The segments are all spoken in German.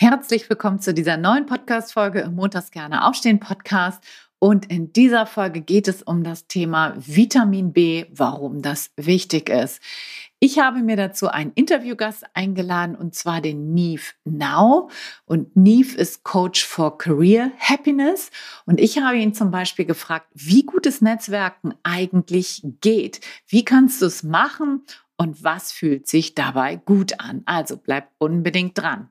Herzlich willkommen zu dieser neuen Podcast-Folge im Montags gerne aufstehen Podcast. Und in dieser Folge geht es um das Thema Vitamin B, warum das wichtig ist. Ich habe mir dazu einen Interviewgast eingeladen und zwar den Neve Now. Und Neve ist Coach for Career Happiness. Und ich habe ihn zum Beispiel gefragt, wie gutes Netzwerken eigentlich geht. Wie kannst du es machen und was fühlt sich dabei gut an? Also bleib unbedingt dran.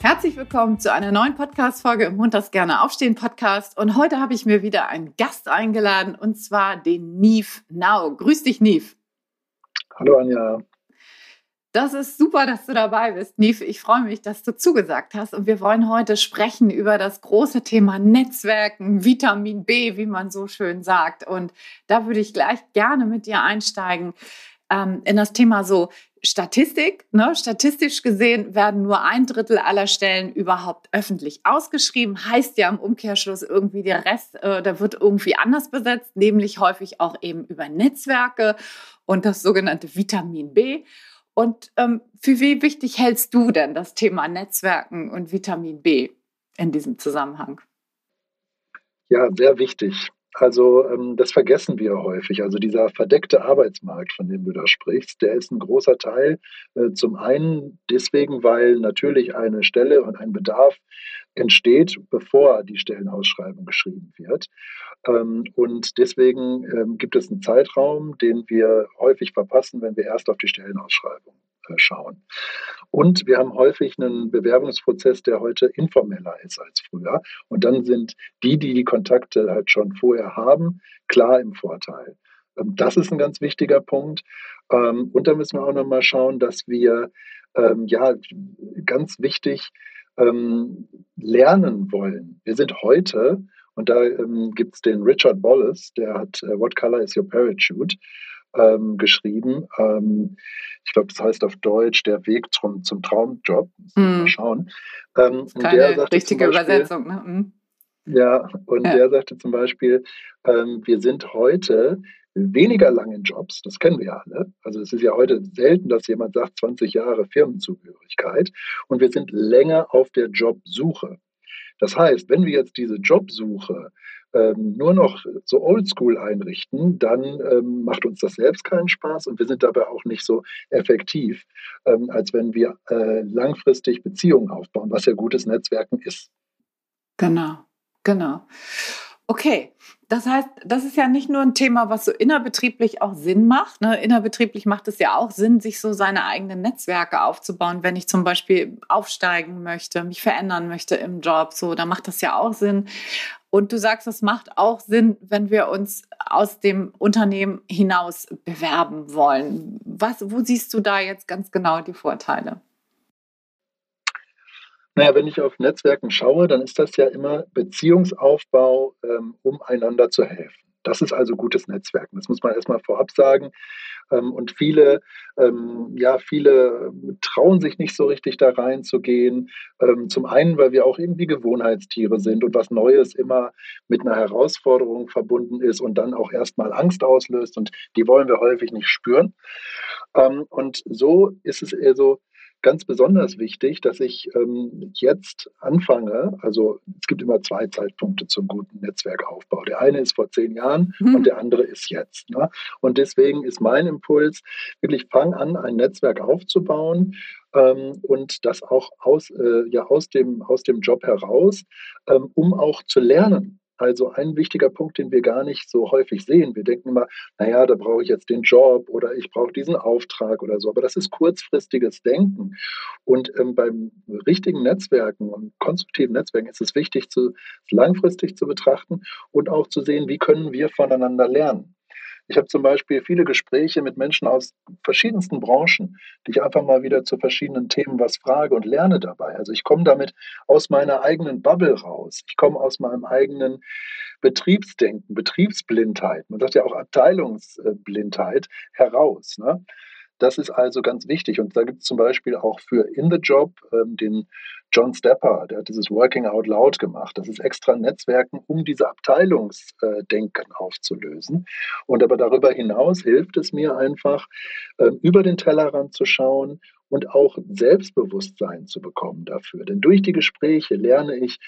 Herzlich willkommen zu einer neuen Podcast-Folge im Montags gerne aufstehen Podcast. Und heute habe ich mir wieder einen Gast eingeladen und zwar den Nief Now. Grüß dich, Nief. Hallo, Anja. Das ist super, dass du dabei bist, Nief. Ich freue mich, dass du zugesagt hast. Und wir wollen heute sprechen über das große Thema Netzwerken, Vitamin B, wie man so schön sagt. Und da würde ich gleich gerne mit dir einsteigen ähm, in das Thema so Statistik. Ne? Statistisch gesehen werden nur ein Drittel aller Stellen überhaupt öffentlich ausgeschrieben. Heißt ja im Umkehrschluss irgendwie der Rest, äh, da wird irgendwie anders besetzt, nämlich häufig auch eben über Netzwerke und das sogenannte Vitamin B. Und ähm, für wie wichtig hältst du denn das Thema Netzwerken und Vitamin B in diesem Zusammenhang? Ja, sehr wichtig. Also ähm, das vergessen wir häufig. Also dieser verdeckte Arbeitsmarkt, von dem du da sprichst, der ist ein großer Teil. Äh, zum einen deswegen, weil natürlich eine Stelle und ein Bedarf entsteht, bevor die Stellenausschreibung geschrieben wird. Ähm, und deswegen ähm, gibt es einen Zeitraum, den wir häufig verpassen, wenn wir erst auf die Stellenausschreibung schauen. Und wir haben häufig einen Bewerbungsprozess, der heute informeller ist als früher. Und dann sind die, die die Kontakte halt schon vorher haben, klar im Vorteil. Ähm, das ist ein ganz wichtiger Punkt. Ähm, und da müssen wir auch nochmal schauen, dass wir, ähm, ja, ganz wichtig, lernen wollen. Wir sind heute, und da gibt es den Richard Wallace, der hat äh, What Color is Your Parachute? Ähm, geschrieben. Ähm, ich glaube, das heißt auf Deutsch der Weg zum, zum Traumjob. Hm. Mal schauen. Ähm, keine richtige Beispiel, Übersetzung. Ne? Hm. Ja, und ja. der sagte zum Beispiel, ähm, wir sind heute weniger lang in Jobs, das kennen wir ja alle. Also es ist ja heute selten, dass jemand sagt 20 Jahre Firmenzugehörigkeit und wir sind länger auf der Jobsuche. Das heißt, wenn wir jetzt diese Jobsuche ähm, nur noch so oldschool einrichten, dann ähm, macht uns das selbst keinen Spaß und wir sind dabei auch nicht so effektiv, ähm, als wenn wir äh, langfristig Beziehungen aufbauen, was ja gutes Netzwerken ist. Genau, genau. Okay, das heißt, das ist ja nicht nur ein Thema, was so innerbetrieblich auch Sinn macht. Ne? Innerbetrieblich macht es ja auch Sinn, sich so seine eigenen Netzwerke aufzubauen. Wenn ich zum Beispiel aufsteigen möchte, mich verändern möchte im Job, so, dann macht das ja auch Sinn. Und du sagst, es macht auch Sinn, wenn wir uns aus dem Unternehmen hinaus bewerben wollen. Was, wo siehst du da jetzt ganz genau die Vorteile? Naja, wenn ich auf Netzwerken schaue, dann ist das ja immer Beziehungsaufbau, ähm, um einander zu helfen. Das ist also gutes Netzwerken. Das muss man erstmal vorab sagen. Ähm, und viele, ähm, ja, viele trauen sich nicht so richtig da reinzugehen. Ähm, zum einen, weil wir auch irgendwie Gewohnheitstiere sind und was Neues immer mit einer Herausforderung verbunden ist und dann auch erstmal Angst auslöst und die wollen wir häufig nicht spüren. Ähm, und so ist es eher so, ganz besonders wichtig, dass ich ähm, jetzt anfange, also es gibt immer zwei Zeitpunkte zum guten Netzwerkaufbau. Der eine ist vor zehn Jahren mhm. und der andere ist jetzt. Ne? Und deswegen ist mein Impuls, wirklich fang an, ein Netzwerk aufzubauen ähm, und das auch aus, äh, ja, aus, dem, aus dem Job heraus, ähm, um auch zu lernen. Also ein wichtiger Punkt, den wir gar nicht so häufig sehen. Wir denken immer, naja, da brauche ich jetzt den Job oder ich brauche diesen Auftrag oder so. Aber das ist kurzfristiges Denken. Und ähm, beim richtigen Netzwerken und konstruktiven Netzwerken ist es wichtig, zu, langfristig zu betrachten und auch zu sehen, wie können wir voneinander lernen. Ich habe zum Beispiel viele Gespräche mit Menschen aus verschiedensten Branchen, die ich einfach mal wieder zu verschiedenen Themen was frage und lerne dabei. Also ich komme damit aus meiner eigenen Bubble raus. Ich komme aus meinem eigenen Betriebsdenken, Betriebsblindheit, man sagt ja auch Abteilungsblindheit heraus. Ne? Das ist also ganz wichtig. Und da gibt es zum Beispiel auch für In the Job ähm, den John Stepper, der hat dieses Working Out Loud gemacht. Das ist extra Netzwerken, um diese Abteilungsdenken aufzulösen. Und aber darüber hinaus hilft es mir einfach, ähm, über den Tellerrand zu schauen und auch Selbstbewusstsein zu bekommen dafür. Denn durch die Gespräche lerne ich,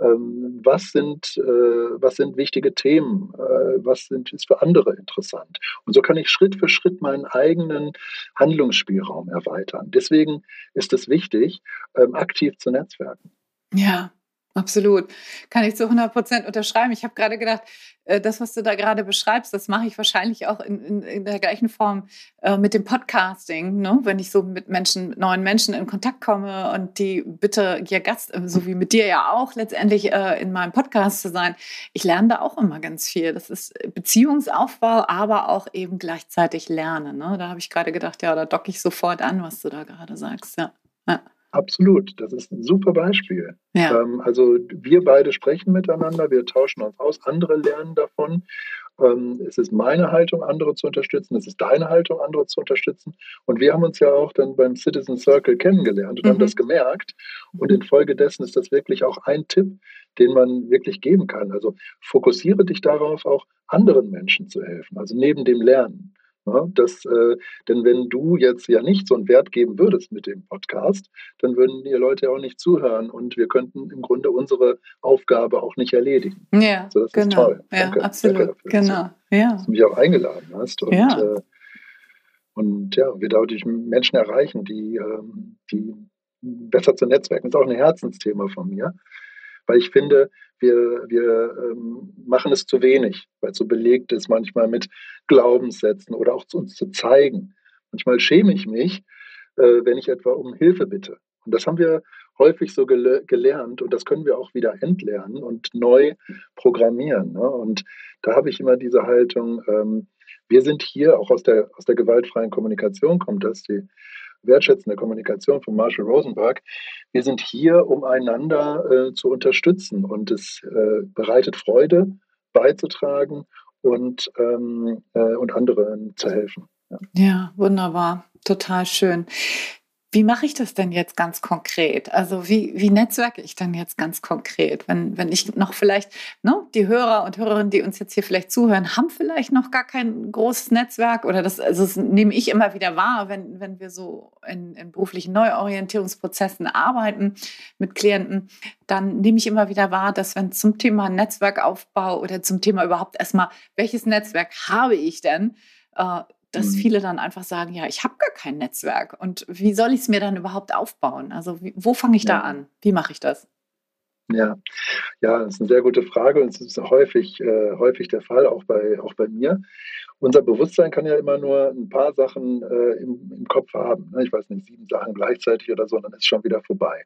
ähm, was, sind, äh, was sind wichtige Themen, äh, was sind, ist für andere interessant. Und so kann ich Schritt für Schritt meinen eigenen Handlungsspielraum erweitern. Deswegen ist es wichtig, ähm, aktiv zu netzwerken. Ja, Absolut. Kann ich zu 100 Prozent unterschreiben. Ich habe gerade gedacht, äh, das, was du da gerade beschreibst, das mache ich wahrscheinlich auch in, in, in der gleichen Form äh, mit dem Podcasting. Ne? Wenn ich so mit Menschen, mit neuen Menschen in Kontakt komme und die bitte ihr Gast, äh, so wie mit dir ja auch, letztendlich in meinem Podcast zu sein. Ich lerne da auch immer ganz viel. Das ist Beziehungsaufbau, aber auch eben gleichzeitig Lernen. Ne? Da habe ich gerade gedacht, ja, da docke ich sofort an, was du da gerade sagst. Ja. ja. Absolut, das ist ein super Beispiel. Ja. Ähm, also wir beide sprechen miteinander, wir tauschen uns aus, andere lernen davon. Ähm, es ist meine Haltung, andere zu unterstützen, es ist deine Haltung, andere zu unterstützen. Und wir haben uns ja auch dann beim Citizen Circle kennengelernt und mhm. haben das gemerkt. Und infolgedessen ist das wirklich auch ein Tipp, den man wirklich geben kann. Also fokussiere dich darauf, auch anderen Menschen zu helfen, also neben dem Lernen. Ja, das, äh, denn wenn du jetzt ja nicht so einen Wert geben würdest mit dem Podcast, dann würden die Leute auch nicht zuhören und wir könnten im Grunde unsere Aufgabe auch nicht erledigen. Ja, also das genau. ist toll. Ja, danke, absolut. Danke dafür, genau. Ja. Dass du mich auch eingeladen hast. Und, ja. Äh, und ja, wir dadurch Menschen erreichen, die, ähm, die besser zu netzwerken. Das ist auch ein Herzensthema von mir, weil ich finde, wir, wir ähm, machen es zu wenig, weil es so belegt ist manchmal mit Glaubenssätzen oder auch zu uns zu zeigen. Manchmal schäme ich mich, äh, wenn ich etwa um Hilfe bitte. Und das haben wir häufig so gele gelernt und das können wir auch wieder entlernen und neu programmieren. Ne? Und da habe ich immer diese Haltung, ähm, wir sind hier, auch aus der, aus der gewaltfreien Kommunikation kommt das, die wertschätzende Kommunikation von Marshall Rosenberg. Wir sind hier, um einander äh, zu unterstützen und es äh, bereitet Freude, beizutragen und, ähm, äh, und anderen zu helfen. Ja. ja, wunderbar, total schön. Wie mache ich das denn jetzt ganz konkret? Also wie, wie netzwerke ich dann jetzt ganz konkret? Wenn, wenn ich noch vielleicht, ne, die Hörer und Hörerinnen, die uns jetzt hier vielleicht zuhören, haben vielleicht noch gar kein großes Netzwerk oder das, also das nehme ich immer wieder wahr, wenn, wenn wir so in, in beruflichen Neuorientierungsprozessen arbeiten mit Klienten, dann nehme ich immer wieder wahr, dass wenn zum Thema Netzwerkaufbau oder zum Thema überhaupt erstmal, welches Netzwerk habe ich denn, äh, dass mhm. viele dann einfach sagen, ja, ich habe gar kein Netzwerk und wie soll ich es mir dann überhaupt aufbauen? Also wie, wo fange ich ja. da an? Wie mache ich das? Ja, ja, das ist eine sehr gute Frage und es ist häufig, äh, häufig der Fall, auch bei, auch bei mir. Unser Bewusstsein kann ja immer nur ein paar Sachen äh, im, im, Kopf haben. Ne? Ich weiß nicht, sieben Sachen gleichzeitig oder so, dann ist schon wieder vorbei.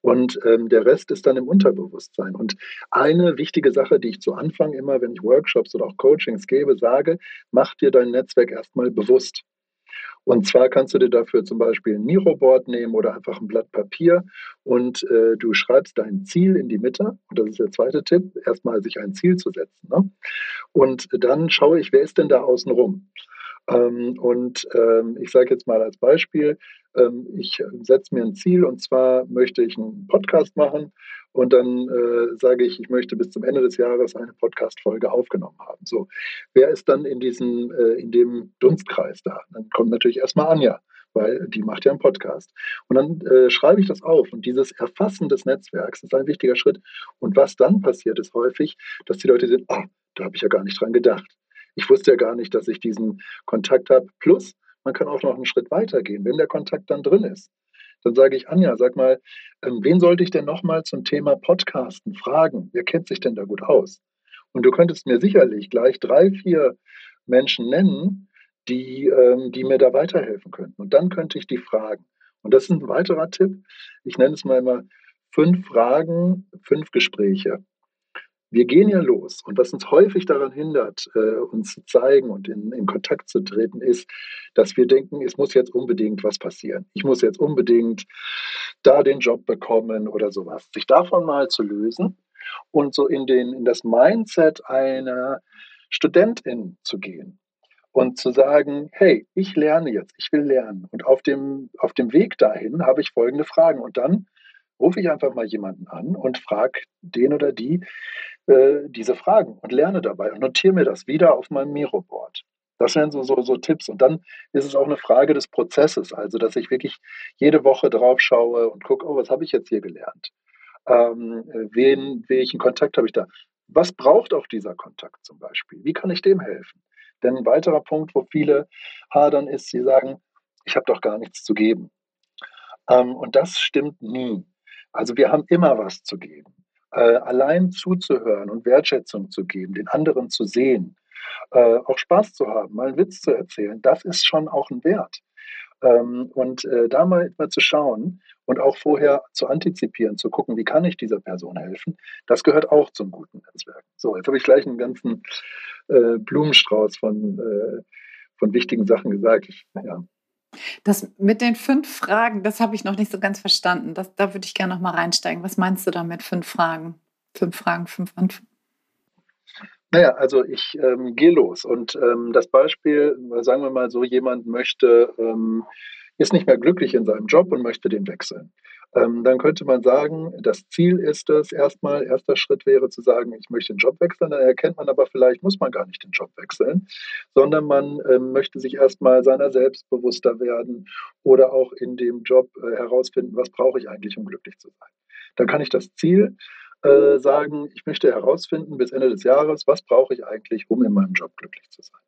Und ähm, der Rest ist dann im Unterbewusstsein. Und eine wichtige Sache, die ich zu Anfang immer, wenn ich Workshops oder auch Coachings gebe, sage, mach dir dein Netzwerk erstmal bewusst. Und zwar kannst du dir dafür zum Beispiel ein Miroboard nehmen oder einfach ein Blatt Papier und äh, du schreibst dein Ziel in die Mitte. Und das ist der zweite Tipp, erstmal sich ein Ziel zu setzen. Ne? Und dann schaue ich, wer ist denn da außen rum? Ähm, und ähm, ich sage jetzt mal als Beispiel, ähm, ich setze mir ein Ziel und zwar möchte ich einen Podcast machen und dann äh, sage ich, ich möchte bis zum Ende des Jahres eine Podcast-Folge aufgenommen haben. So, wer ist dann in diesem, äh, in dem Dunstkreis da? Dann kommt natürlich erstmal Anja, weil die macht ja einen Podcast. Und dann äh, schreibe ich das auf und dieses Erfassen des Netzwerks ist ein wichtiger Schritt. Und was dann passiert, ist häufig, dass die Leute sehen, ah, da habe ich ja gar nicht dran gedacht. Ich wusste ja gar nicht, dass ich diesen Kontakt habe. Plus, man kann auch noch einen Schritt weiter gehen, wenn der Kontakt dann drin ist. Dann sage ich, Anja, sag mal, ähm, wen sollte ich denn nochmal zum Thema Podcasten fragen? Wer kennt sich denn da gut aus? Und du könntest mir sicherlich gleich drei, vier Menschen nennen, die, ähm, die mir da weiterhelfen könnten. Und dann könnte ich die fragen. Und das ist ein weiterer Tipp. Ich nenne es mal immer fünf Fragen, fünf Gespräche. Wir gehen ja los. Und was uns häufig daran hindert, äh, uns zu zeigen und in, in, Kontakt zu treten, ist, dass wir denken, es muss jetzt unbedingt was passieren. Ich muss jetzt unbedingt da den Job bekommen oder sowas. Sich davon mal zu lösen und so in, den, in das Mindset einer Studentin zu gehen und zu sagen, hey, ich lerne jetzt, ich will lernen. Und auf dem, auf dem Weg dahin habe ich folgende Fragen. Und dann rufe ich einfach mal jemanden an und frage den oder die äh, diese Fragen und lerne dabei und notiere mir das wieder auf meinem Miro-Board. Das wären so, so, so Tipps. Und dann ist es auch eine Frage des Prozesses, also dass ich wirklich jede Woche drauf schaue und gucke, oh, was habe ich jetzt hier gelernt? Ähm, wen, welchen Kontakt habe ich da? Was braucht auch dieser Kontakt zum Beispiel? Wie kann ich dem helfen? Denn ein weiterer Punkt, wo viele hadern, ist, sie sagen, ich habe doch gar nichts zu geben. Ähm, und das stimmt nie. Also wir haben immer was zu geben. Äh, allein zuzuhören und Wertschätzung zu geben, den anderen zu sehen, äh, auch Spaß zu haben, mal einen Witz zu erzählen, das ist schon auch ein Wert. Ähm, und äh, da mal, mal zu schauen und auch vorher zu antizipieren, zu gucken, wie kann ich dieser Person helfen, das gehört auch zum guten Netzwerk. So, jetzt habe ich gleich einen ganzen Blumenstrauß von, von wichtigen Sachen gesagt. Ich, ja. Das mit den fünf Fragen, das habe ich noch nicht so ganz verstanden. Das, da würde ich gerne noch mal reinsteigen. Was meinst du da mit fünf Fragen? Fünf Fragen, fünf Antworten? Naja, also ich ähm, gehe los und ähm, das Beispiel, sagen wir mal so, jemand möchte, ähm, ist nicht mehr glücklich in seinem Job und möchte den wechseln. Ähm, dann könnte man sagen, das Ziel ist es erstmal, erster Schritt wäre zu sagen, ich möchte den Job wechseln. Dann erkennt man aber vielleicht, muss man gar nicht den Job wechseln, sondern man ähm, möchte sich erstmal seiner selbst bewusster werden oder auch in dem Job äh, herausfinden, was brauche ich eigentlich, um glücklich zu sein. Dann kann ich das Ziel äh, sagen, ich möchte herausfinden bis Ende des Jahres, was brauche ich eigentlich, um in meinem Job glücklich zu sein.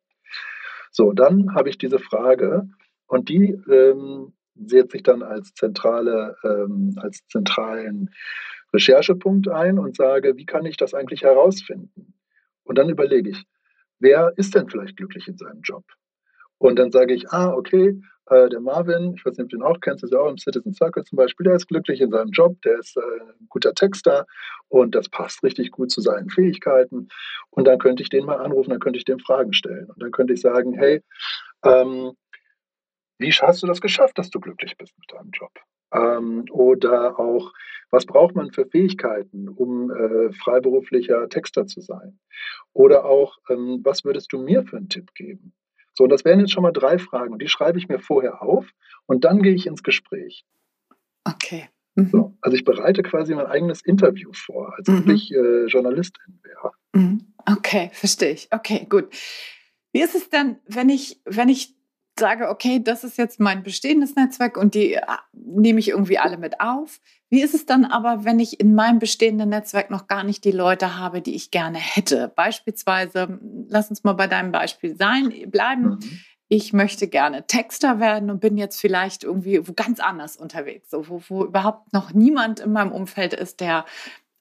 So, dann habe ich diese Frage und die ähm, setze ich dann als zentrale, ähm, als zentralen Recherchepunkt ein und sage, wie kann ich das eigentlich herausfinden? Und dann überlege ich, wer ist denn vielleicht glücklich in seinem Job? Und dann sage ich, ah, okay, äh, der Marvin, ich weiß nicht, ob du ihn auch kennst, ist ja auch im Citizen Circle zum Beispiel, der ist glücklich in seinem Job, der ist äh, ein guter Texter und das passt richtig gut zu seinen Fähigkeiten. Und dann könnte ich den mal anrufen, dann könnte ich dem Fragen stellen. Und dann könnte ich sagen, hey, ähm, wie hast du das geschafft, dass du glücklich bist mit deinem Job? Ähm, oder auch, was braucht man für Fähigkeiten, um äh, freiberuflicher Texter zu sein? Oder auch, ähm, was würdest du mir für einen Tipp geben? So, und das wären jetzt schon mal drei Fragen und die schreibe ich mir vorher auf und dann gehe ich ins Gespräch. Okay. Mhm. So, also ich bereite quasi mein eigenes Interview vor, als ob mhm. ich äh, Journalistin wäre. Mhm. Okay, verstehe ich. Okay, gut. Wie ist es denn, wenn ich, wenn ich sage, okay, das ist jetzt mein bestehendes Netzwerk und die äh, nehme ich irgendwie alle mit auf. Wie ist es dann aber, wenn ich in meinem bestehenden Netzwerk noch gar nicht die Leute habe, die ich gerne hätte? Beispielsweise, lass uns mal bei deinem Beispiel sein, bleiben. Mhm. Ich möchte gerne Texter werden und bin jetzt vielleicht irgendwie wo ganz anders unterwegs, so, wo, wo überhaupt noch niemand in meinem Umfeld ist, der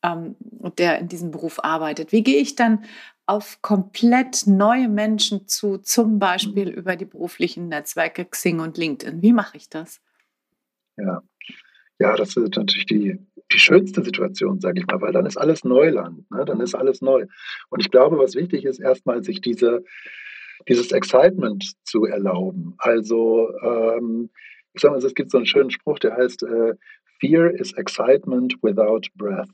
ähm, der in diesem Beruf arbeitet. Wie gehe ich dann auf komplett neue Menschen zu, zum Beispiel über die beruflichen Netzwerke Xing und LinkedIn? Wie mache ich das? Ja, ja das ist natürlich die, die schönste Situation, sage ich mal, weil dann ist alles Neuland, ne? dann ist alles neu. Und ich glaube, was wichtig ist, erstmal sich diese, dieses Excitement zu erlauben. Also, ähm, ich sage mal, es gibt so einen schönen Spruch, der heißt, äh, Fear is excitement without breath.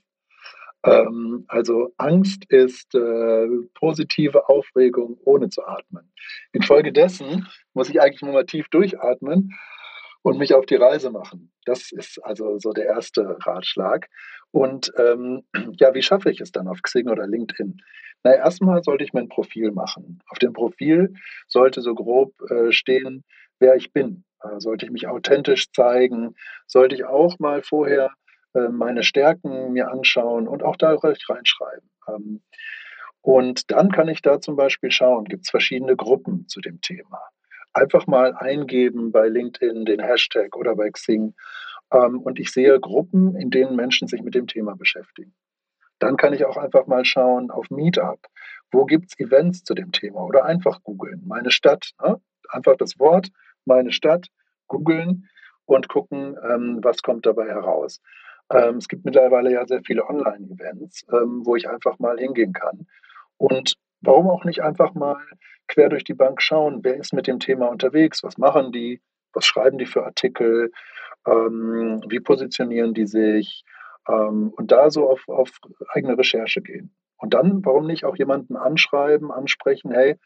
Ähm, also Angst ist äh, positive Aufregung ohne zu atmen. Infolgedessen muss ich eigentlich nur mal tief durchatmen und mich auf die Reise machen. Das ist also so der erste Ratschlag. Und ähm, ja, wie schaffe ich es dann auf Xing oder LinkedIn? Na, erstmal sollte ich mein Profil machen. Auf dem Profil sollte so grob äh, stehen, wer ich bin. Äh, sollte ich mich authentisch zeigen? Sollte ich auch mal vorher meine Stärken mir anschauen und auch da reinschreiben. Ähm, und dann kann ich da zum Beispiel schauen, gibt es verschiedene Gruppen zu dem Thema. Einfach mal eingeben bei LinkedIn den Hashtag oder bei Xing ähm, und ich sehe Gruppen, in denen Menschen sich mit dem Thema beschäftigen. Dann kann ich auch einfach mal schauen auf Meetup. Wo gibt es Events zu dem Thema? Oder einfach googeln. Meine Stadt. Ne? Einfach das Wort, meine Stadt, googeln und gucken, ähm, was kommt dabei heraus. Ähm, es gibt mittlerweile ja sehr viele Online-Events, ähm, wo ich einfach mal hingehen kann. Und warum auch nicht einfach mal quer durch die Bank schauen, wer ist mit dem Thema unterwegs, was machen die, was schreiben die für Artikel, ähm, wie positionieren die sich ähm, und da so auf, auf eigene Recherche gehen. Und dann, warum nicht auch jemanden anschreiben, ansprechen, hey,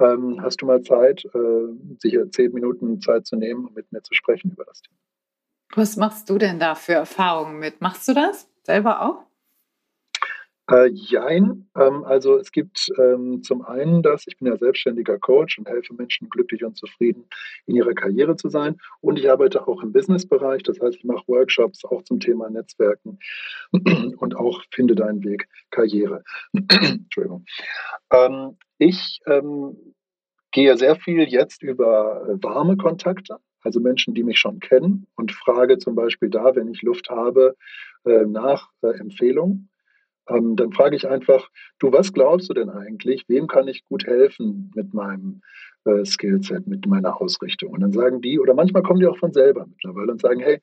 ähm, hast du mal Zeit, äh, sicher zehn Minuten Zeit zu nehmen, um mit mir zu sprechen über das Thema. Was machst du denn da für Erfahrungen mit? Machst du das selber auch? Äh, jein. Ähm, also es gibt ähm, zum einen das, ich bin ja selbstständiger Coach und helfe Menschen glücklich und zufrieden in ihrer Karriere zu sein. Und ich arbeite auch im Businessbereich. Das heißt, ich mache Workshops auch zum Thema Netzwerken und auch finde deinen Weg Karriere. Entschuldigung. Ähm, ich ähm, gehe sehr viel jetzt über warme Kontakte also Menschen, die mich schon kennen und frage zum Beispiel da, wenn ich Luft habe, äh, nach äh, Empfehlungen. Ähm, dann frage ich einfach, du, was glaubst du denn eigentlich? Wem kann ich gut helfen mit meinem äh, Skillset, mit meiner Ausrichtung? Und dann sagen die, oder manchmal kommen die auch von selber mittlerweile und sagen, hey,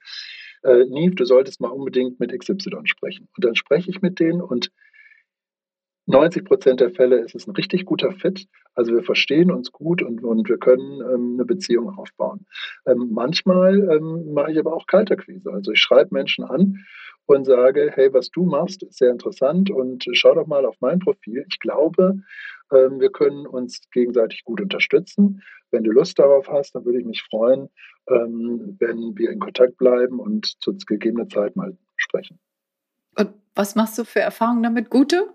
Niv, du solltest mal unbedingt mit XY sprechen. Und dann spreche ich mit denen und 90 Prozent der Fälle ist es ein richtig guter Fit. Also wir verstehen uns gut und, und wir können ähm, eine Beziehung aufbauen. Ähm, manchmal ähm, mache ich aber auch Kalterquise. Also ich schreibe Menschen an und sage, hey, was du machst, ist sehr interessant und schau doch mal auf mein Profil. Ich glaube, ähm, wir können uns gegenseitig gut unterstützen. Wenn du Lust darauf hast, dann würde ich mich freuen, ähm, wenn wir in Kontakt bleiben und zu gegebener Zeit mal sprechen. Und was machst du für Erfahrungen damit? Gute?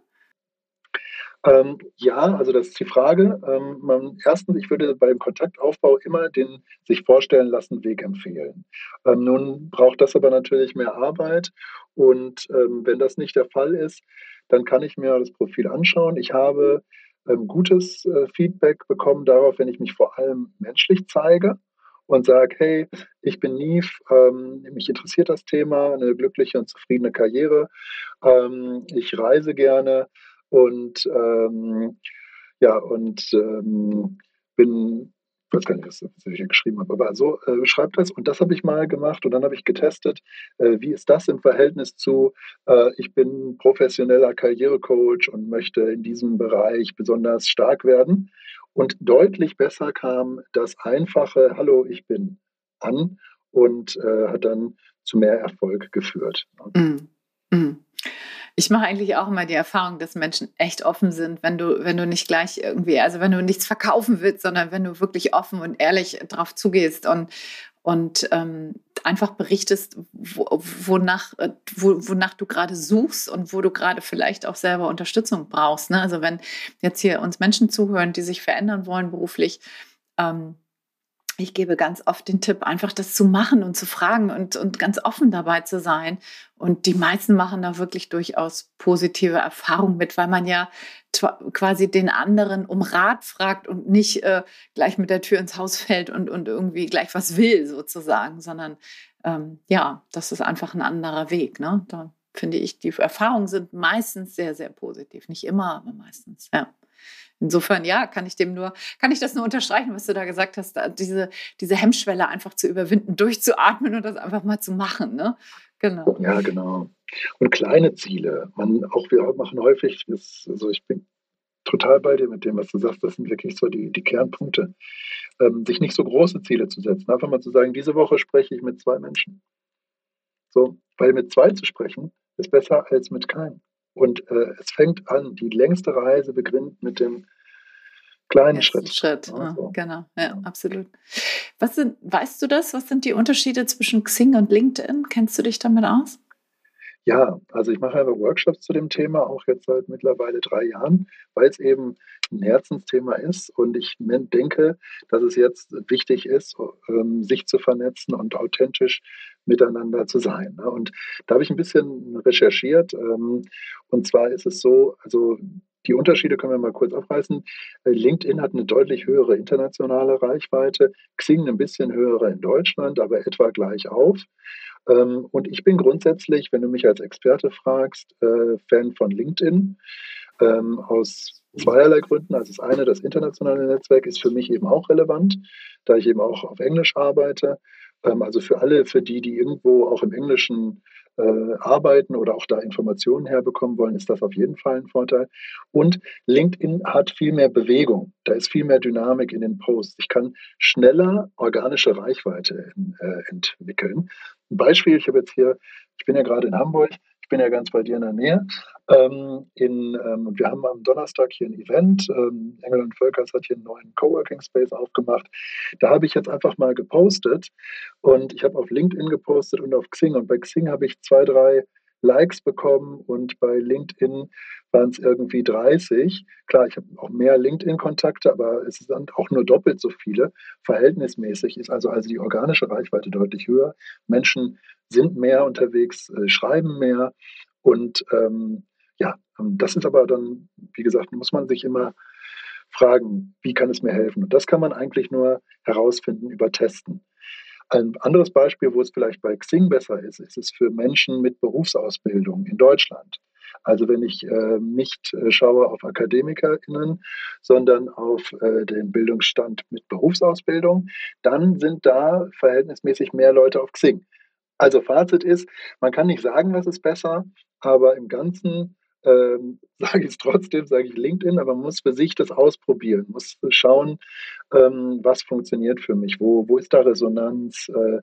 Ähm, ja, also das ist die Frage. Ähm, man, erstens, ich würde beim Kontaktaufbau immer den sich vorstellen lassen Weg empfehlen. Ähm, nun braucht das aber natürlich mehr Arbeit und ähm, wenn das nicht der Fall ist, dann kann ich mir das Profil anschauen. Ich habe ähm, gutes äh, Feedback bekommen darauf, wenn ich mich vor allem menschlich zeige und sage, hey, ich bin Neve, ähm, mich interessiert das Thema, eine glückliche und zufriedene Karriere, ähm, ich reise gerne, und ähm, ja, und ähm, bin, ich weiß gar nicht, was, ich hier geschrieben habe, aber so äh, schreibt das. Und das habe ich mal gemacht und dann habe ich getestet, äh, wie ist das im Verhältnis zu, äh, ich bin professioneller Karrierecoach und möchte in diesem Bereich besonders stark werden. Und deutlich besser kam das einfache Hallo, ich bin an und äh, hat dann zu mehr Erfolg geführt. Mm. Mm. Ich mache eigentlich auch immer die Erfahrung, dass Menschen echt offen sind, wenn du, wenn du nicht gleich irgendwie, also wenn du nichts verkaufen willst, sondern wenn du wirklich offen und ehrlich drauf zugehst und, und ähm, einfach berichtest, wo, wonach, wo, wonach du gerade suchst und wo du gerade vielleicht auch selber Unterstützung brauchst. Ne? Also wenn jetzt hier uns Menschen zuhören, die sich verändern wollen beruflich, ähm, ich gebe ganz oft den Tipp, einfach das zu machen und zu fragen und, und ganz offen dabei zu sein. Und die meisten machen da wirklich durchaus positive Erfahrungen mit, weil man ja quasi den anderen um Rat fragt und nicht äh, gleich mit der Tür ins Haus fällt und, und irgendwie gleich was will sozusagen, sondern ähm, ja, das ist einfach ein anderer Weg. Ne? Da finde ich, die Erfahrungen sind meistens sehr, sehr positiv. Nicht immer, aber meistens, ja. Insofern, ja, kann ich dem nur, kann ich das nur unterstreichen, was du da gesagt hast, da diese, diese Hemmschwelle einfach zu überwinden, durchzuatmen und das einfach mal zu machen. Ne? Genau. Ja, genau. Und kleine Ziele. Man, auch wir machen häufig, das, also ich bin total bei dir mit dem, was du sagst, das sind wirklich so die, die Kernpunkte. Ähm, sich nicht so große Ziele zu setzen. Einfach mal zu sagen, diese Woche spreche ich mit zwei Menschen. So, weil mit zwei zu sprechen, ist besser als mit keinem. Und äh, es fängt an, die längste Reise beginnt mit dem kleinen Schritt. Schritt, also. genau, ja, absolut. Was sind, weißt du das? Was sind die Unterschiede zwischen Xing und LinkedIn? Kennst du dich damit aus? Ja, also ich mache einfach Workshops zu dem Thema, auch jetzt seit mittlerweile drei Jahren, weil es eben ein Herzensthema ist und ich denke, dass es jetzt wichtig ist, ähm, sich zu vernetzen und authentisch miteinander zu sein. Ne? Und da habe ich ein bisschen recherchiert ähm, und zwar ist es so, also die Unterschiede können wir mal kurz aufreißen. Äh, LinkedIn hat eine deutlich höhere internationale Reichweite, Xing ein bisschen höhere in Deutschland, aber etwa gleich auf. Ähm, und ich bin grundsätzlich, wenn du mich als Experte fragst, äh, Fan von LinkedIn ähm, aus zweierlei Gründen. Also das eine, das internationale Netzwerk ist für mich eben auch relevant, da ich eben auch auf Englisch arbeite. Ähm, also für alle, für die, die irgendwo auch im englischen äh, arbeiten oder auch da Informationen herbekommen wollen, ist das auf jeden Fall ein Vorteil. Und LinkedIn hat viel mehr Bewegung. Da ist viel mehr Dynamik in den Posts. Ich kann schneller organische Reichweite in, äh, entwickeln. Ein Beispiel, ich habe jetzt hier, ich bin ja gerade in Hamburg, bin ja ganz bei dir in der Nähe. Ähm, in, ähm, wir haben am Donnerstag hier ein Event. Ähm, Engel und Völkers hat hier einen neuen Coworking Space aufgemacht. Da habe ich jetzt einfach mal gepostet und ich habe auf LinkedIn gepostet und auf Xing. Und bei Xing habe ich zwei, drei Likes bekommen und bei LinkedIn waren es irgendwie 30. Klar, ich habe auch mehr LinkedIn-Kontakte, aber es sind auch nur doppelt so viele. Verhältnismäßig ist also, also die organische Reichweite deutlich höher. Menschen sind mehr unterwegs, äh, schreiben mehr und ähm, ja, ähm, das ist aber dann, wie gesagt, muss man sich immer fragen, wie kann es mir helfen? Und das kann man eigentlich nur herausfinden über Testen. Ein anderes Beispiel, wo es vielleicht bei Xing besser ist, ist es für Menschen mit Berufsausbildung in Deutschland. Also wenn ich äh, nicht äh, schaue auf AkademikerInnen, sondern auf äh, den Bildungsstand mit Berufsausbildung, dann sind da verhältnismäßig mehr Leute auf Xing. Also Fazit ist, man kann nicht sagen, was ist besser, aber im Ganzen ähm, sage ich es trotzdem, sage ich LinkedIn, aber man muss für sich das ausprobieren, muss schauen, ähm, was funktioniert für mich, wo, wo ist da Resonanz äh,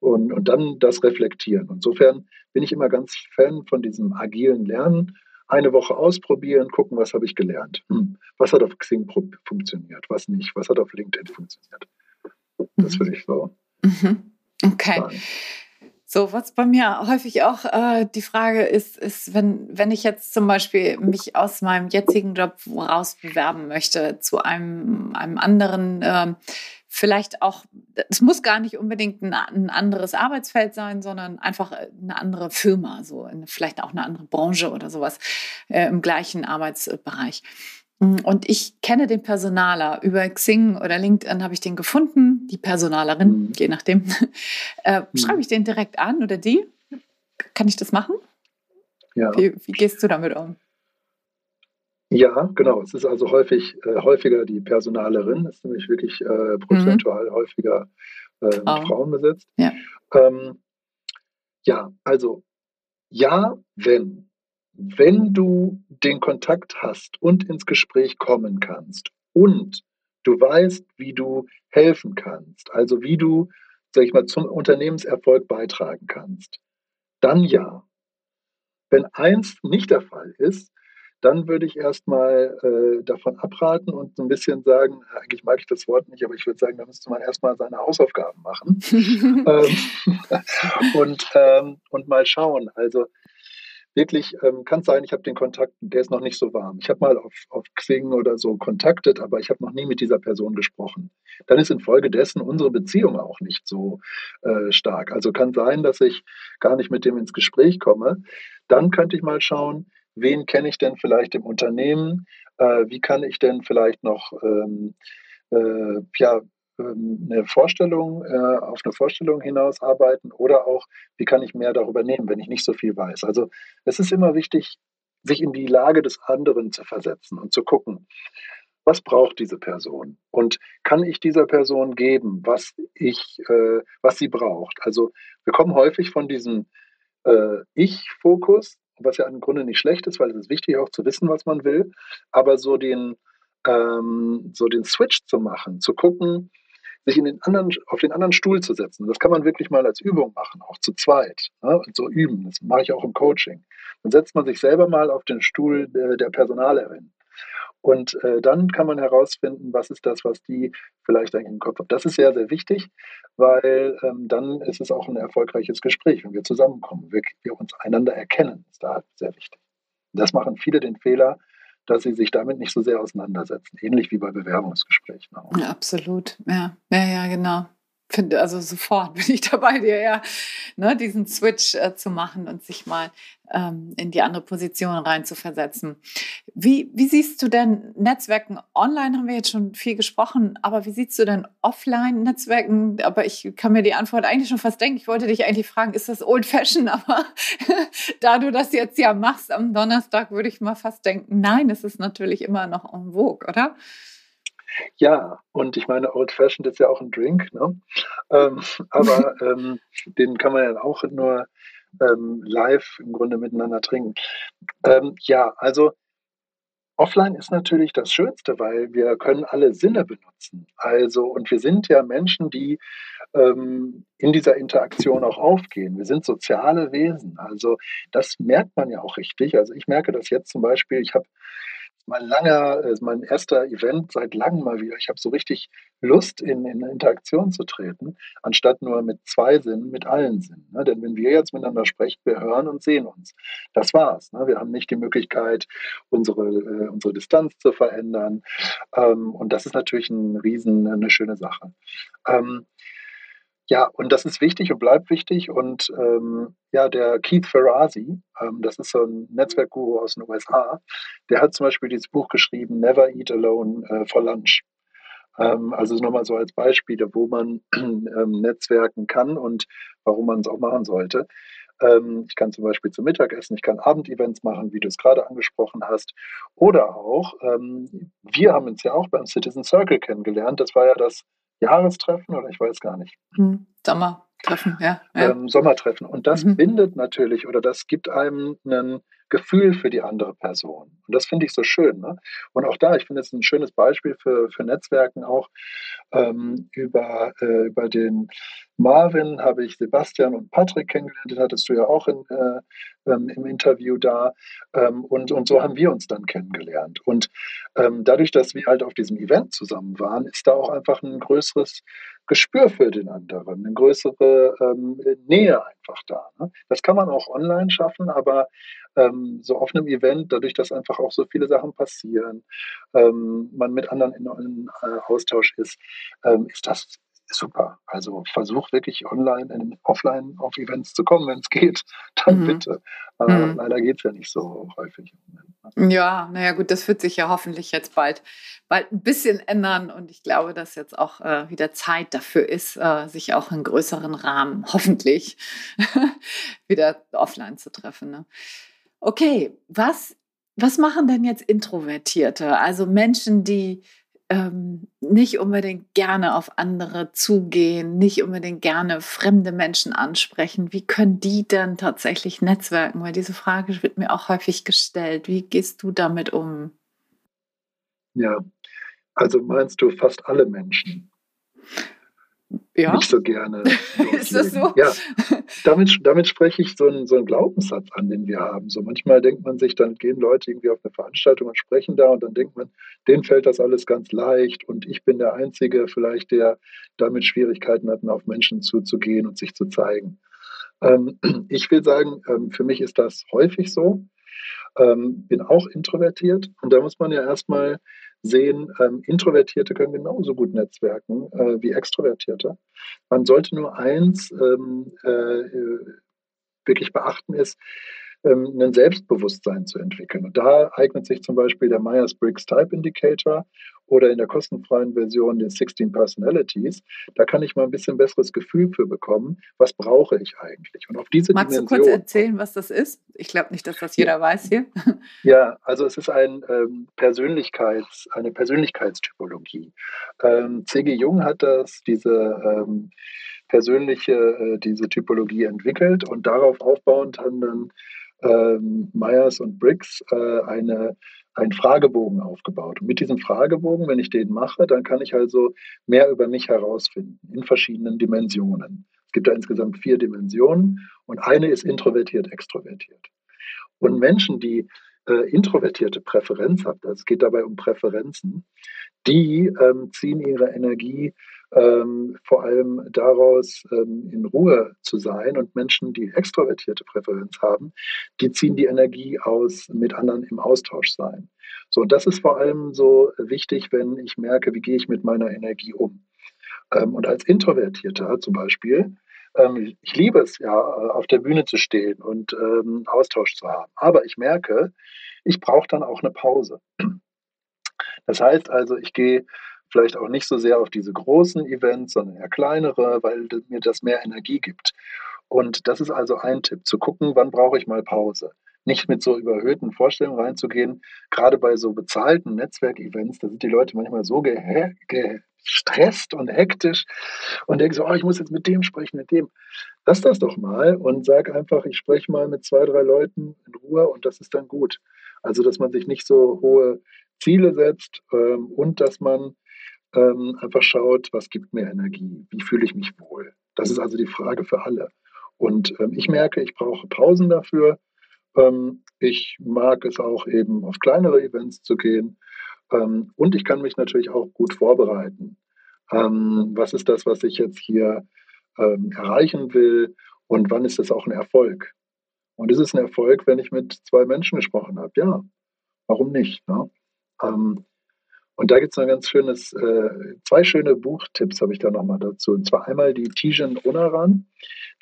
und, und dann das reflektieren. Insofern bin ich immer ganz Fan von diesem agilen Lernen. Eine Woche ausprobieren, gucken, was habe ich gelernt. Hm, was hat auf Xing funktioniert, was nicht, was hat auf LinkedIn funktioniert. Das mhm. würde ich so. Mhm. Okay. Sagen. So, was bei mir häufig auch äh, die Frage ist, ist, wenn, wenn ich jetzt zum Beispiel mich aus meinem jetzigen Job raus bewerben möchte zu einem, einem anderen, äh, vielleicht auch, es muss gar nicht unbedingt ein, ein, anderes Arbeitsfeld sein, sondern einfach eine andere Firma, so eine, vielleicht auch eine andere Branche oder sowas äh, im gleichen Arbeitsbereich. Mm, und ich kenne den Personaler. Über Xing oder LinkedIn habe ich den gefunden, die Personalerin, mhm. je nachdem. Äh, mhm. Schreibe ich den direkt an oder die? Kann ich das machen? Ja. Wie, wie gehst du damit um? Ja, genau. Es ist also häufig äh, häufiger die Personalerin, ist nämlich wirklich äh, prozentual mhm. häufiger äh, mit oh. Frauen besetzt. Ja. Ähm, ja, also ja, wenn wenn du den Kontakt hast und ins Gespräch kommen kannst und du weißt, wie du helfen kannst, also wie du, sag ich mal, zum Unternehmenserfolg beitragen kannst, dann ja. Wenn eins nicht der Fall ist, dann würde ich erstmal äh, davon abraten und so ein bisschen sagen, eigentlich mag ich das Wort nicht, aber ich würde sagen, da müsste man erstmal seine Hausaufgaben machen ähm, und, ähm, und mal schauen. Also wirklich, ähm, kann sein, ich habe den Kontakt, der ist noch nicht so warm. Ich habe mal auf, auf Xing oder so kontaktet, aber ich habe noch nie mit dieser Person gesprochen. Dann ist infolgedessen unsere Beziehung auch nicht so äh, stark. Also kann sein, dass ich gar nicht mit dem ins Gespräch komme. Dann könnte ich mal schauen, wen kenne ich denn vielleicht im Unternehmen? Äh, wie kann ich denn vielleicht noch ähm, äh, ja, eine Vorstellung, äh, auf eine Vorstellung hinaus arbeiten oder auch, wie kann ich mehr darüber nehmen, wenn ich nicht so viel weiß. Also es ist immer wichtig, sich in die Lage des anderen zu versetzen und zu gucken, was braucht diese Person und kann ich dieser Person geben, was ich, äh, was sie braucht. Also wir kommen häufig von diesem äh, Ich-Fokus, was ja im Grunde nicht schlecht ist, weil es ist wichtig auch zu wissen, was man will, aber so den ähm, so den Switch zu machen, zu gucken, sich in den anderen, auf den anderen Stuhl zu setzen. Das kann man wirklich mal als Übung machen, auch zu zweit. Ne? Und so üben. Das mache ich auch im Coaching. Dann setzt man sich selber mal auf den Stuhl der, der Personalerin. Und äh, dann kann man herausfinden, was ist das, was die vielleicht eigentlich im Kopf hat. Das ist sehr, sehr wichtig, weil ähm, dann ist es auch ein erfolgreiches Gespräch, wenn wir zusammenkommen, wir, wir uns einander erkennen, ist da sehr wichtig. Das machen viele den Fehler, dass sie sich damit nicht so sehr auseinandersetzen. Ähnlich wie bei Bewerbungsgesprächen. Auch. Ja, absolut. Ja, ja, ja, genau finde, also sofort bin ich dabei, dir ja, ne, diesen Switch äh, zu machen und sich mal ähm, in die andere Position rein zu versetzen. Wie, wie siehst du denn Netzwerken online? Haben wir jetzt schon viel gesprochen, aber wie siehst du denn offline Netzwerken? Aber ich kann mir die Antwort eigentlich schon fast denken. Ich wollte dich eigentlich fragen, ist das old fashioned? Aber da du das jetzt ja machst am Donnerstag, würde ich mal fast denken, nein, es ist natürlich immer noch en vogue, oder? Ja, und ich meine, Old Fashioned ist ja auch ein Drink, ne? Ähm, aber ähm, den kann man ja auch nur ähm, live im Grunde miteinander trinken. Ähm, ja, also Offline ist natürlich das Schönste, weil wir können alle Sinne benutzen. Also, und wir sind ja Menschen, die ähm, in dieser Interaktion auch aufgehen. Wir sind soziale Wesen. Also, das merkt man ja auch richtig. Also, ich merke das jetzt zum Beispiel. Ich habe mein langer, mein erster Event seit langem mal wieder. Ich habe so richtig Lust, in, in Interaktion zu treten, anstatt nur mit zwei Sinnen, mit allen Sinnen. Ne? Denn wenn wir jetzt miteinander sprechen, wir hören und sehen uns. Das war's. Ne? Wir haben nicht die Möglichkeit, unsere, äh, unsere Distanz zu verändern. Ähm, und das ist natürlich ein Riesen, eine schöne Sache. Ähm, ja, und das ist wichtig und bleibt wichtig. Und ähm, ja, der Keith Ferrazzi, ähm, das ist so ein Netzwerkguru aus den USA, der hat zum Beispiel dieses Buch geschrieben, Never Eat Alone äh, for Lunch. Ähm, also nochmal so als Beispiele, wo man ähm, netzwerken kann und warum man es auch machen sollte. Ähm, ich kann zum Beispiel zum Mittagessen, ich kann Abendevents machen, wie du es gerade angesprochen hast. Oder auch, ähm, wir haben uns ja auch beim Citizen Circle kennengelernt. Das war ja das Jahrestreffen oder ich weiß gar nicht. Hm, Sommertreffen, ja. ja. Ähm, Sommertreffen. Und das mhm. bindet natürlich oder das gibt einem ein Gefühl für die andere Person. Und das finde ich so schön. Ne? Und auch da, ich finde es ein schönes Beispiel für, für Netzwerken auch. Ähm, über, äh, über den Marvin habe ich Sebastian und Patrick kennengelernt, den hattest du ja auch in, äh, ähm, im Interview da. Ähm, und, und so haben wir uns dann kennengelernt. Und ähm, dadurch, dass wir halt auf diesem Event zusammen waren, ist da auch einfach ein größeres Gespür für den anderen, eine größere ähm, Nähe einfach da. Ne? Das kann man auch online schaffen, aber ähm, so auf einem Event, dadurch, dass einfach auch so viele Sachen passieren, ähm, man mit anderen in, in äh, Austausch ist, ähm, ist das super. Also versuch wirklich online, in, offline auf Events zu kommen, wenn es geht, dann mhm. bitte. Äh, mhm. Leider geht es ja nicht so häufig. Ne? Ja, naja gut, das wird sich ja hoffentlich jetzt bald, bald ein bisschen ändern und ich glaube, dass jetzt auch äh, wieder Zeit dafür ist, äh, sich auch in größeren Rahmen hoffentlich wieder offline zu treffen. Ne? Okay, was, was machen denn jetzt Introvertierte? Also Menschen, die ähm, nicht unbedingt gerne auf andere zugehen, nicht unbedingt gerne fremde Menschen ansprechen. Wie können die denn tatsächlich netzwerken? Weil diese Frage wird mir auch häufig gestellt. Wie gehst du damit um? Ja, also meinst du fast alle Menschen? Ja. nicht so gerne. ist das so? Ja, damit, damit spreche ich so einen, so einen Glaubenssatz an, den wir haben. So manchmal denkt man sich, dann gehen Leute irgendwie auf eine Veranstaltung und sprechen da und dann denkt man, denen fällt das alles ganz leicht und ich bin der Einzige vielleicht, der damit Schwierigkeiten hat, auf Menschen zuzugehen und sich zu zeigen. Ähm, ich will sagen, ähm, für mich ist das häufig so. Ähm, bin auch introvertiert und da muss man ja erstmal sehen, ähm, Introvertierte können genauso gut netzwerken äh, wie Extrovertierte. Man sollte nur eins ähm, äh, wirklich beachten, ist, ähm, ein Selbstbewusstsein zu entwickeln. Und da eignet sich zum Beispiel der Myers-Briggs Type Indicator oder in der kostenfreien Version den 16 Personalities. Da kann ich mal ein bisschen besseres Gefühl für bekommen, was brauche ich eigentlich. Und auf diese Magst Dimension, du kurz erzählen, was das ist? Ich glaube nicht, dass das jeder weiß hier. Ja, also es ist ein, ähm, Persönlichkeits, eine Persönlichkeitstypologie. Ähm, C.G. Jung hat das, diese ähm, persönliche, äh, diese Typologie entwickelt und darauf aufbauend haben dann ähm, Myers und Briggs äh, eine, einen Fragebogen aufgebaut. Und mit diesem Fragebogen, wenn ich den mache, dann kann ich also mehr über mich herausfinden in verschiedenen Dimensionen. Es gibt da insgesamt vier Dimensionen und eine ist introvertiert, extrovertiert. Und Menschen, die äh, introvertierte Präferenz haben, also es geht dabei um Präferenzen, die ähm, ziehen ihre Energie ähm, vor allem daraus, ähm, in Ruhe zu sein. Und Menschen, die extrovertierte Präferenz haben, die ziehen die Energie aus, mit anderen im Austausch sein. So, und das ist vor allem so wichtig, wenn ich merke, wie gehe ich mit meiner Energie um. Ähm, und als Introvertierter zum Beispiel, ähm, ich liebe es ja, auf der Bühne zu stehen und ähm, Austausch zu haben. Aber ich merke, ich brauche dann auch eine Pause. Das heißt also, ich gehe vielleicht auch nicht so sehr auf diese großen Events, sondern eher kleinere, weil mir das mehr Energie gibt. Und das ist also ein Tipp, zu gucken, wann brauche ich mal Pause. Nicht mit so überhöhten Vorstellungen reinzugehen. Gerade bei so bezahlten Netzwerkevents, da sind die Leute manchmal so ge ge gestresst und hektisch und denke so, oh, ich muss jetzt mit dem sprechen, mit dem. Lass das doch mal und sag einfach, ich spreche mal mit zwei, drei Leuten in Ruhe und das ist dann gut. Also, dass man sich nicht so hohe Ziele setzt ähm, und dass man ähm, einfach schaut, was gibt mir Energie, wie fühle ich mich wohl. Das ist also die Frage für alle. Und ähm, ich merke, ich brauche Pausen dafür. Ähm, ich mag es auch eben auf kleinere Events zu gehen. Ähm, und ich kann mich natürlich auch gut vorbereiten. Ähm, was ist das, was ich jetzt hier ähm, erreichen will und wann ist das auch ein Erfolg? Und ist es ein Erfolg, wenn ich mit zwei Menschen gesprochen habe? Ja, warum nicht? Ne? Ähm, und da gibt es noch ganz schönes, äh, zwei schöne Buchtipps habe ich da nochmal dazu. Und zwar einmal die Tijen Onaran,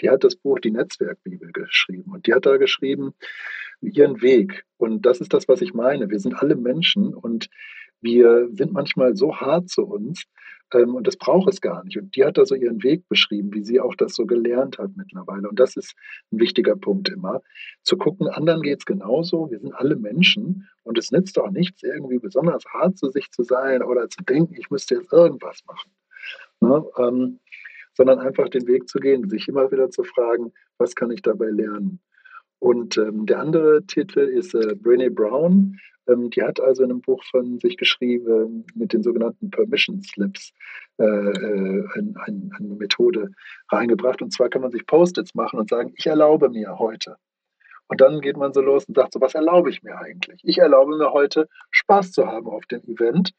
die hat das Buch Die Netzwerkbibel geschrieben. Und die hat da geschrieben, ihren Weg. Und das ist das, was ich meine. Wir sind alle Menschen und wir sind manchmal so hart zu uns ähm, und das braucht es gar nicht. Und die hat da so ihren Weg beschrieben, wie sie auch das so gelernt hat mittlerweile. Und das ist ein wichtiger Punkt immer. Zu gucken, anderen geht es genauso. Wir sind alle Menschen und es nützt auch nichts, irgendwie besonders hart zu sich zu sein oder zu denken, ich müsste jetzt irgendwas machen. Ne? Ähm, sondern einfach den Weg zu gehen, sich immer wieder zu fragen, was kann ich dabei lernen? Und ähm, der andere Titel ist äh, Brené Brown. Ähm, die hat also in einem Buch von sich geschrieben mit den sogenannten Permission Slips äh, äh, ein, ein, eine Methode reingebracht. Und zwar kann man sich Post-its machen und sagen, ich erlaube mir heute. Und dann geht man so los und sagt so, was erlaube ich mir eigentlich? Ich erlaube mir heute Spaß zu haben auf dem Event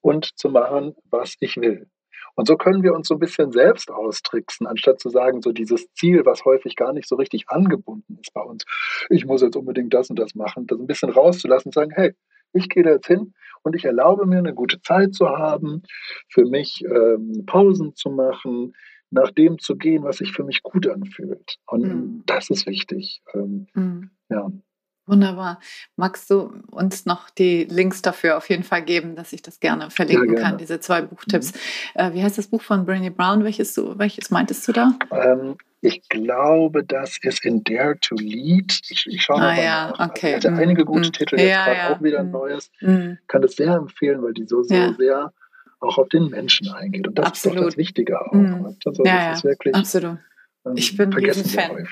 und zu machen, was ich will. Und so können wir uns so ein bisschen selbst austricksen, anstatt zu sagen, so dieses Ziel, was häufig gar nicht so richtig angebunden ist bei uns, ich muss jetzt unbedingt das und das machen, das ein bisschen rauszulassen und sagen, hey, ich gehe da jetzt hin und ich erlaube mir eine gute Zeit zu haben, für mich ähm, Pausen zu machen, nach dem zu gehen, was sich für mich gut anfühlt. Und mhm. das ist wichtig. Ähm, mhm. Ja. Wunderbar. Magst du uns noch die Links dafür auf jeden Fall geben, dass ich das gerne verlinken ja, gerne. kann, diese zwei Buchtipps? Mhm. Äh, wie heißt das Buch von Brené Brown? Welches, du, welches meintest du da? Ähm, ich glaube, das ist in Dare to Lead. Ich, ich schaue ah, mal ja, nach. Okay. Also, einige gute mm. Titel, jetzt ja, gerade ja. auch wieder ein mm. neues. Mm. Kann das sehr empfehlen, weil die so, so ja. sehr auch auf den Menschen eingeht. Und das Absolut. ist doch das Wichtige auch. Mm. Also, ja, das ist wirklich, Absolut ich bin ein Riesenfan.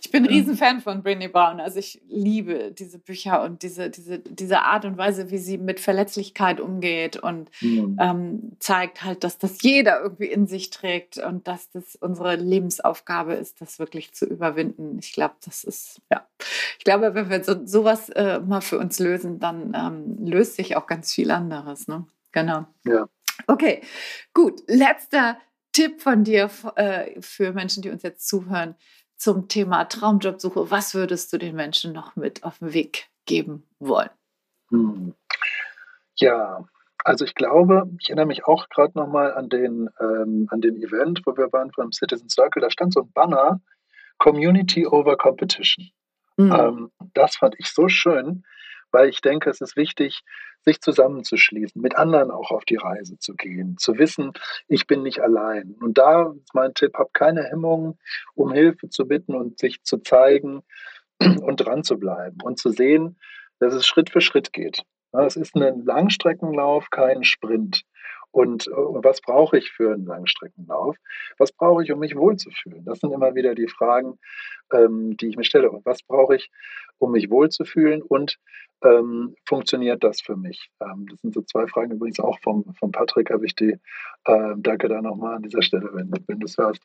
Ich bin ja. Riesenfan von Brené Brown. Also ich liebe diese Bücher und diese, diese, diese Art und Weise, wie sie mit Verletzlichkeit umgeht und mhm. ähm, zeigt halt, dass das jeder irgendwie in sich trägt und dass das unsere Lebensaufgabe ist, das wirklich zu überwinden. Ich glaube, das ist, ja. Ich glaube, wenn wir so, sowas äh, mal für uns lösen, dann ähm, löst sich auch ganz viel anderes. Ne? Genau. Ja. Okay, gut. Letzter Tipp von dir äh, für Menschen, die uns jetzt zuhören, zum Thema Traumjobsuche? Was würdest du den Menschen noch mit auf den Weg geben wollen? Hm. Ja, also ich glaube, ich erinnere mich auch gerade nochmal an den, ähm, an den Event, wo wir waren beim Citizen Circle, da stand so ein Banner, Community over Competition. Mhm. Ähm, das fand ich so schön, weil ich denke, es ist wichtig, sich zusammenzuschließen, mit anderen auch auf die Reise zu gehen, zu wissen, ich bin nicht allein. Und da ist mein Tipp, hab keine Hemmungen, um Hilfe zu bitten und sich zu zeigen und dran zu bleiben und zu sehen, dass es Schritt für Schritt geht. Es ist ein Langstreckenlauf, kein Sprint. Und, und was brauche ich für einen Langstreckenlauf? Was brauche ich, um mich wohlzufühlen? Das sind immer wieder die Fragen, ähm, die ich mir stelle. Und was brauche ich, um mich wohlzufühlen? Und ähm, funktioniert das für mich? Ähm, das sind so zwei Fragen übrigens auch vom, vom Patrick, habe ich die. Äh, danke da nochmal an dieser Stelle, wenn, wenn du es hörst.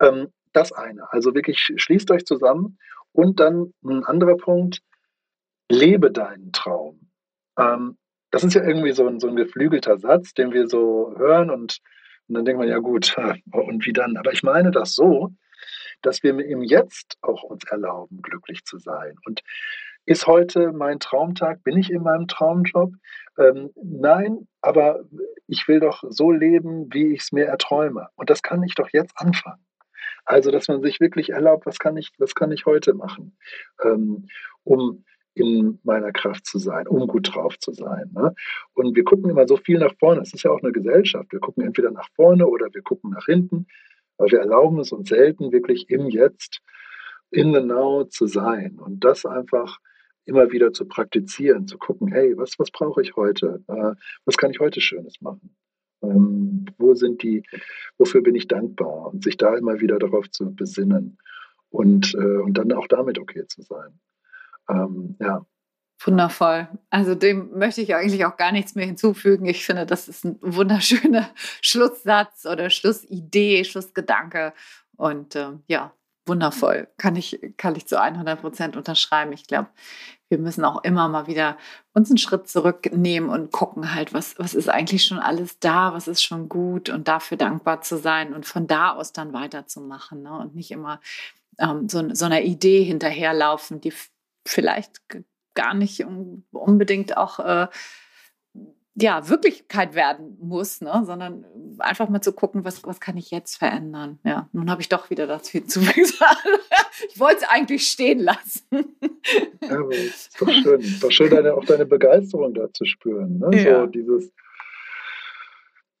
Ähm, das eine. Also wirklich schließt euch zusammen. Und dann ein anderer Punkt, lebe deinen Traum. Ähm, das ist ja irgendwie so ein, so ein geflügelter Satz, den wir so hören und, und dann denkt man, ja gut, und wie dann? Aber ich meine das so, dass wir im Jetzt auch uns erlauben, glücklich zu sein. Und ist heute mein Traumtag? Bin ich in meinem Traumjob? Ähm, nein, aber ich will doch so leben, wie ich es mir erträume. Und das kann ich doch jetzt anfangen. Also, dass man sich wirklich erlaubt, was kann ich, was kann ich heute machen, ähm, um in meiner Kraft zu sein, um gut drauf zu sein. Ne? Und wir gucken immer so viel nach vorne. Es ist ja auch eine Gesellschaft. Wir gucken entweder nach vorne oder wir gucken nach hinten. Aber wir erlauben es uns selten, wirklich im Jetzt, in the now zu sein. Und das einfach immer wieder zu praktizieren, zu gucken, hey, was, was brauche ich heute? Äh, was kann ich heute Schönes machen? Ähm, wo sind die, wofür bin ich dankbar? Und sich da immer wieder darauf zu besinnen und, äh, und dann auch damit okay zu sein. Ähm, ja. Wundervoll. Also dem möchte ich eigentlich auch gar nichts mehr hinzufügen. Ich finde, das ist ein wunderschöner Schlusssatz oder Schlussidee, Schlussgedanke. Und äh, ja, wundervoll. Kann ich, kann ich zu 100 Prozent unterschreiben. Ich glaube, wir müssen auch immer mal wieder uns einen Schritt zurücknehmen und gucken halt, was, was ist eigentlich schon alles da, was ist schon gut und dafür dankbar zu sein und von da aus dann weiterzumachen ne? und nicht immer ähm, so, so einer Idee hinterherlaufen, die vielleicht gar nicht unbedingt auch äh, ja, Wirklichkeit werden muss, ne? sondern einfach mal zu gucken, was, was kann ich jetzt verändern. Ja, nun habe ich doch wieder das viel zu gesagt. ich wollte es eigentlich stehen lassen. ja, aber ist doch schön. Ist doch schön, deine, auch deine Begeisterung da zu spüren. Ne? Ja. So dieses,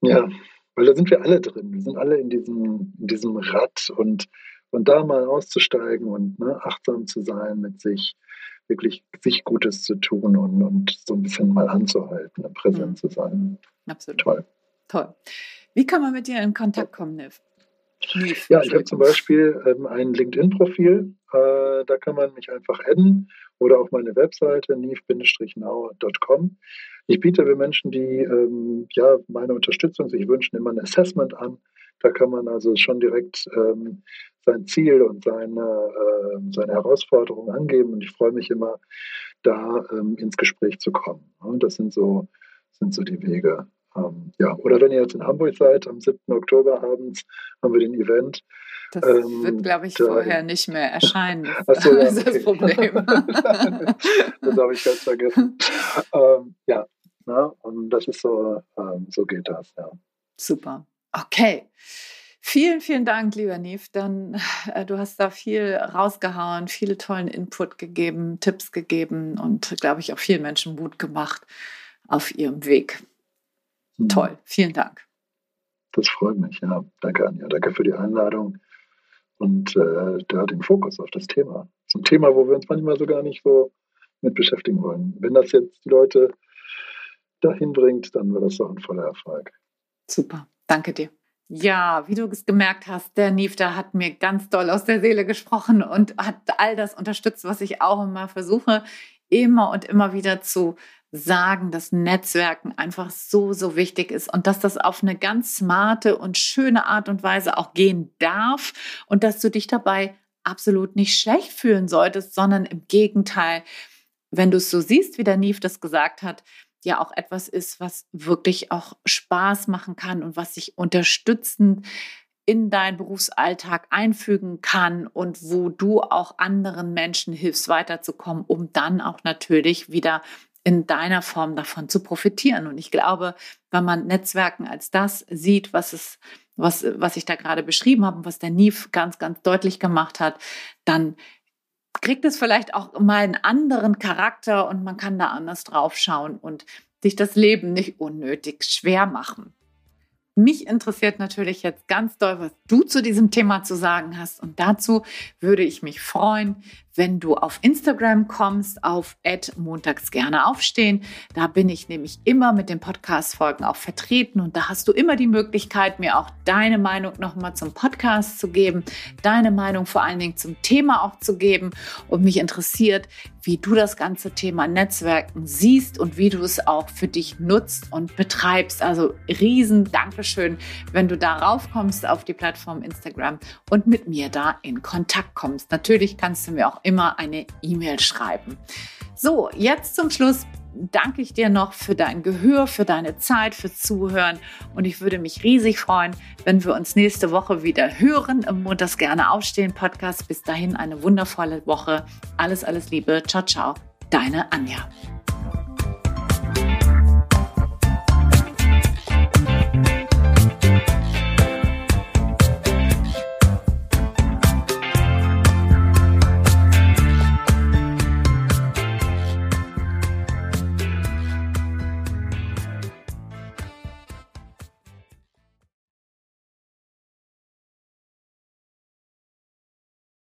ja, weil da sind wir alle drin. Wir sind alle in diesem, in diesem Rad und, und da mal auszusteigen und ne, achtsam zu sein mit sich wirklich sich Gutes zu tun und, und so ein bisschen mal anzuhalten, präsent mhm. zu sein. Absolut. Toll. Toll. Wie kann man mit dir in Kontakt kommen, Niv? Niv ja, ich habe zum Beispiel ähm, ein LinkedIn-Profil, äh, da kann man mich einfach adden oder auf meine Webseite niv-now.com. Ich biete für Menschen, die ähm, ja, meine Unterstützung sich wünschen, immer ein Assessment an. Da kann man also schon direkt ähm, sein Ziel und seine, äh, seine Herausforderung angeben. Und ich freue mich immer, da ähm, ins Gespräch zu kommen. Und das sind so, sind so die Wege. Ähm, ja, oder wenn ihr jetzt in Hamburg seid, am 7. Oktober abends haben wir den Event. Das ähm, wird, glaube ich, da, vorher nicht mehr erscheinen. Das, so, ja, ist das Problem. das habe ich ganz vergessen. Ähm, ja, na, und das ist so, ähm, so geht das, ja. Super. Okay. Vielen, vielen Dank, lieber Niv. Dann, äh, du hast da viel rausgehauen, viele tollen Input gegeben, Tipps gegeben und, glaube ich, auch vielen Menschen Mut gemacht auf ihrem Weg. Mhm. Toll, vielen Dank. Das freut mich, ja. Danke, Anja. Danke für die Einladung und äh, da den Fokus auf das Thema. Zum Thema, wo wir uns manchmal so gar nicht so mit beschäftigen wollen. Wenn das jetzt die Leute dahin bringt, dann wird das doch ein voller Erfolg. Super, danke dir. Ja, wie du es gemerkt hast, der Nifta hat mir ganz doll aus der Seele gesprochen und hat all das unterstützt, was ich auch immer versuche, immer und immer wieder zu sagen, dass Netzwerken einfach so, so wichtig ist und dass das auf eine ganz smarte und schöne Art und Weise auch gehen darf und dass du dich dabei absolut nicht schlecht fühlen solltest, sondern im Gegenteil, wenn du es so siehst, wie der Nief das gesagt hat, ja auch etwas ist, was wirklich auch Spaß machen kann und was sich unterstützend in deinen Berufsalltag einfügen kann und wo du auch anderen Menschen hilfst, weiterzukommen, um dann auch natürlich wieder in deiner Form davon zu profitieren. Und ich glaube, wenn man Netzwerken als das sieht, was es, was, was ich da gerade beschrieben habe und was der Nief ganz, ganz deutlich gemacht hat, dann kriegt es vielleicht auch mal einen anderen Charakter und man kann da anders drauf schauen und sich das Leben nicht unnötig schwer machen. Mich interessiert natürlich jetzt ganz doll, was du zu diesem Thema zu sagen hast. Und dazu würde ich mich freuen, wenn du auf Instagram kommst, auf montags gerne aufstehen. Da bin ich nämlich immer mit den Podcast-Folgen auch vertreten und da hast du immer die Möglichkeit, mir auch deine Meinung nochmal zum Podcast zu geben, deine Meinung vor allen Dingen zum Thema auch zu geben. Und mich interessiert, wie du das ganze Thema Netzwerken siehst und wie du es auch für dich nutzt und betreibst. Also riesen Dankeschön, wenn du darauf kommst auf die Plattform Instagram und mit mir da in Kontakt kommst. Natürlich kannst du mir auch immer eine E-Mail schreiben. So, jetzt zum Schluss danke ich dir noch für dein Gehör, für deine Zeit, fürs Zuhören. Und ich würde mich riesig freuen, wenn wir uns nächste Woche wieder hören im Montags gerne aufstehen Podcast. Bis dahin eine wundervolle Woche. Alles, alles Liebe. Ciao, ciao. Deine Anja.